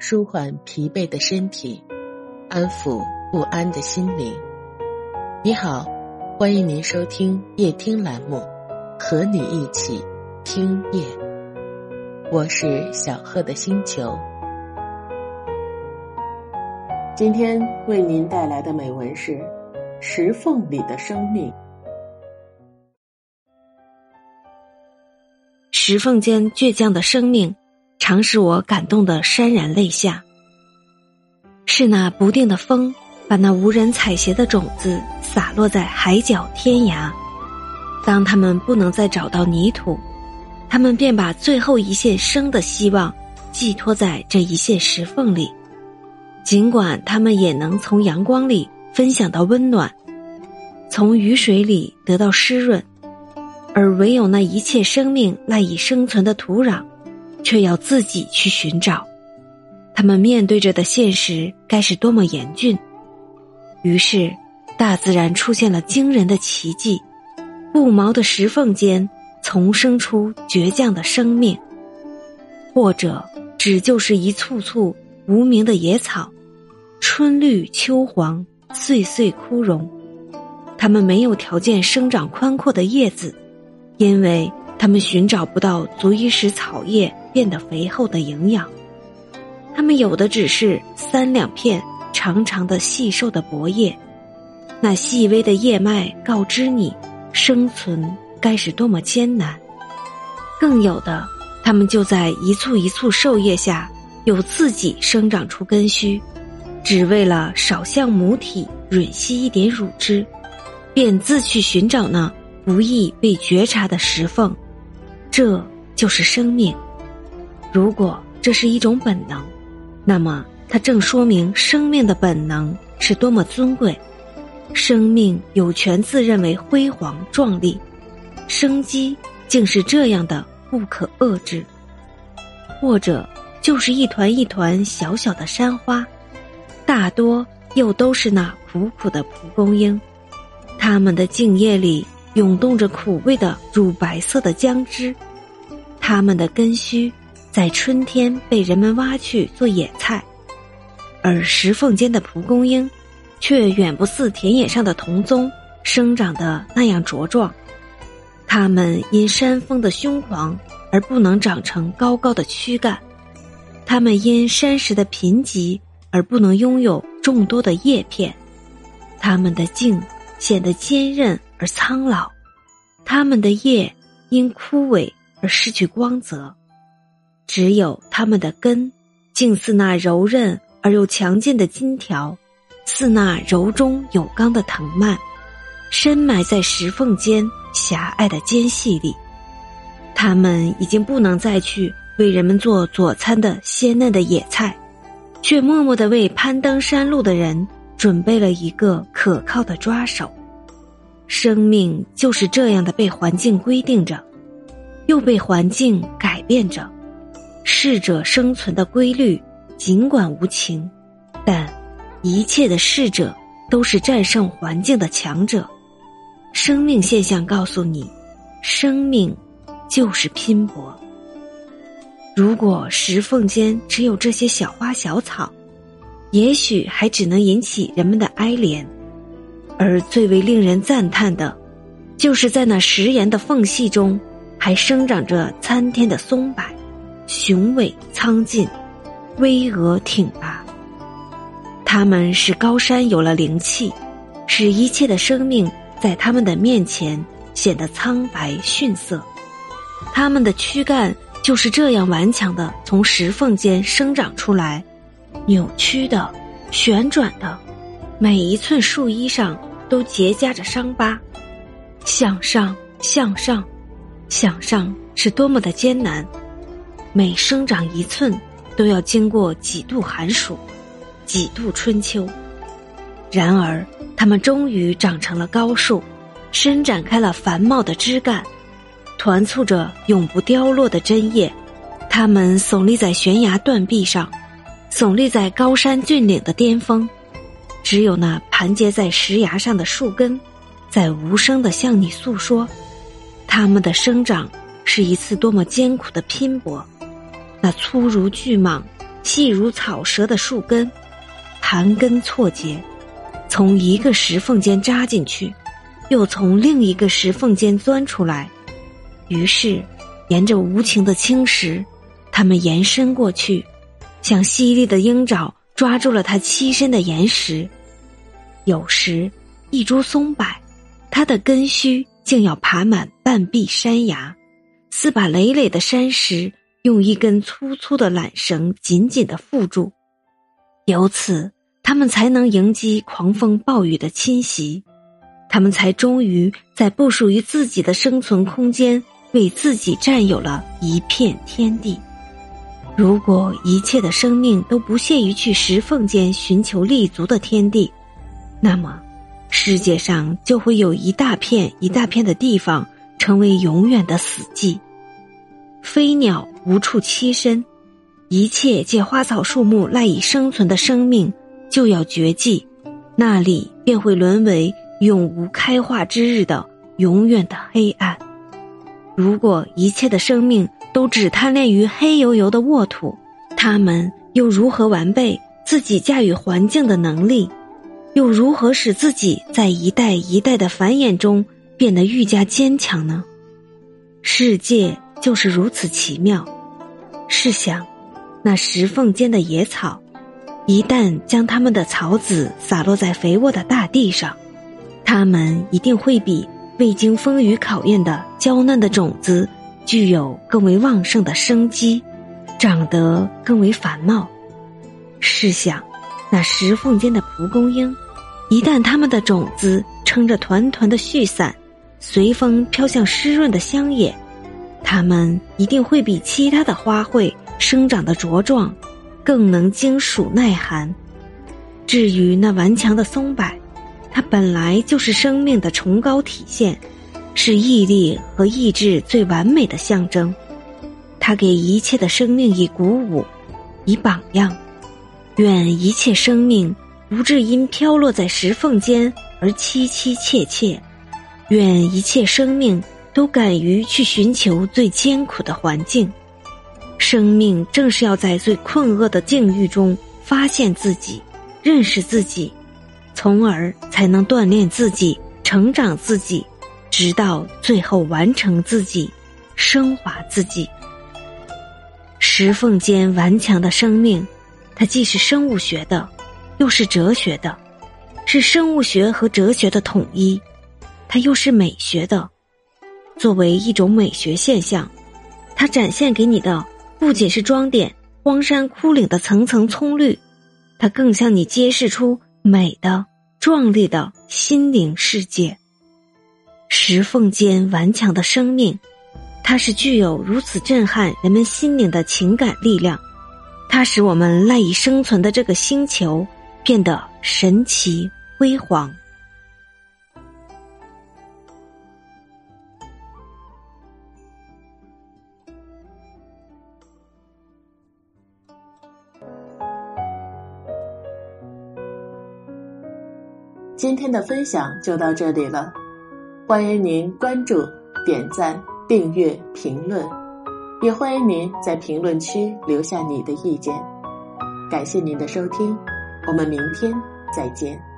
舒缓疲惫的身体，安抚不安的心灵。你好，欢迎您收听夜听栏目，和你一起听夜。我是小贺的星球。今天为您带来的美文是《石缝里的生命》。石缝间倔强的生命，常使我感动的潸然泪下。是那不定的风，把那无人采撷的种子洒落在海角天涯。当他们不能再找到泥土，他们便把最后一线生的希望寄托在这一线石缝里。尽管他们也能从阳光里分享到温暖，从雨水里得到湿润。而唯有那一切生命赖以生存的土壤，却要自己去寻找。他们面对着的现实该是多么严峻！于是，大自然出现了惊人的奇迹：不毛的石缝间丛生出倔强的生命，或者只就是一簇簇无名的野草，春绿秋黄，岁岁枯荣。它们没有条件生长宽阔的叶子。因为他们寻找不到足以使草叶变得肥厚的营养，他们有的只是三两片长长的细瘦的薄叶，那细微的叶脉告知你生存该是多么艰难。更有的，他们就在一簇一簇瘦叶下，有自己生长出根须，只为了少向母体吮吸一点乳汁，便自去寻找那。不易被觉察的石缝，这就是生命。如果这是一种本能，那么它正说明生命的本能是多么尊贵。生命有权自认为辉煌壮丽，生机竟是这样的不可遏制。或者就是一团一团小小的山花，大多又都是那苦苦的蒲公英，它们的茎叶里。涌动着苦味的乳白色的浆汁，它们的根须在春天被人们挖去做野菜，而石缝间的蒲公英，却远不似田野上的桐棕生长的那样茁壮。它们因山峰的凶狂而不能长成高高的躯干，它们因山石的贫瘠而不能拥有众多的叶片，它们的茎显得坚韧。而苍老，它们的叶因枯萎而失去光泽，只有它们的根，竟似那柔韧而又强健的金条，似那柔中有刚的藤蔓，深埋在石缝间狭隘的间隙里。它们已经不能再去为人们做佐餐的鲜嫩的野菜，却默默的为攀登山路的人准备了一个可靠的抓手。生命就是这样的被环境规定着，又被环境改变着。适者生存的规律尽管无情，但一切的适者都是战胜环境的强者。生命现象告诉你，生命就是拼搏。如果石缝间只有这些小花小草，也许还只能引起人们的哀怜。而最为令人赞叹的，就是在那石岩的缝隙中，还生长着参天的松柏，雄伟苍劲，巍峨挺拔。它们使高山有了灵气，使一切的生命在他们的面前显得苍白逊色。他们的躯干就是这样顽强的从石缝间生长出来，扭曲的，旋转的，每一寸树衣上。都结痂着伤疤，向上，向上，向上是多么的艰难！每生长一寸，都要经过几度寒暑，几度春秋。然而，它们终于长成了高树，伸展开了繁茂的枝干，团簇着永不凋落的针叶。它们耸立在悬崖断壁上，耸立在高山峻岭的巅峰。只有那盘结在石崖上的树根，在无声的向你诉说，它们的生长是一次多么艰苦的拼搏。那粗如巨蟒、细如草蛇的树根，盘根错节，从一个石缝间扎进去，又从另一个石缝间钻出来。于是，沿着无情的青石，它们延伸过去，像犀利的鹰爪抓住了它栖身的岩石。有时，一株松柏，它的根须竟要爬满半壁山崖，似把累累的山石用一根粗粗的缆绳紧紧的缚住。由此，他们才能迎击狂风暴雨的侵袭，他们才终于在不属于自己的生存空间。为自己占有了一片天地。如果一切的生命都不屑于去石缝间寻求立足的天地，那么世界上就会有一大片一大片的地方成为永远的死寂。飞鸟无处栖身，一切借花草树木赖以生存的生命就要绝迹，那里便会沦为永无开化之日的永远的黑暗。如果一切的生命都只贪恋于黑油油的沃土，他们又如何完备自己驾驭环境的能力？又如何使自己在一代一代的繁衍中变得愈加坚强呢？世界就是如此奇妙。试想，那石缝间的野草，一旦将它们的草籽洒落在肥沃的大地上，它们一定会比。未经风雨考验的娇嫩的种子，具有更为旺盛的生机，长得更为繁茂。试想，那石缝间的蒲公英，一旦它们的种子撑着团团的絮伞，随风飘向湿润的乡野，它们一定会比其他的花卉生长的茁壮，更能经暑耐寒。至于那顽强的松柏。它本来就是生命的崇高体现，是毅力和意志最完美的象征。它给一切的生命以鼓舞，以榜样。愿一切生命不至因飘落在石缝间而凄凄切切。愿一切生命都敢于去寻求最艰苦的环境。生命正是要在最困厄的境遇中发现自己，认识自己。从而才能锻炼自己、成长自己，直到最后完成自己、升华自己。石缝间顽强的生命，它既是生物学的，又是哲学的，是生物学和哲学的统一，它又是美学的。作为一种美学现象，它展现给你的不仅是装点荒山枯岭的层层葱绿，它更向你揭示出。美的、壮丽的心灵世界，石缝间顽强的生命，它是具有如此震撼人们心灵的情感力量，它使我们赖以生存的这个星球变得神奇辉煌。今天的分享就到这里了，欢迎您关注、点赞、订阅、评论，也欢迎您在评论区留下你的意见。感谢您的收听，我们明天再见。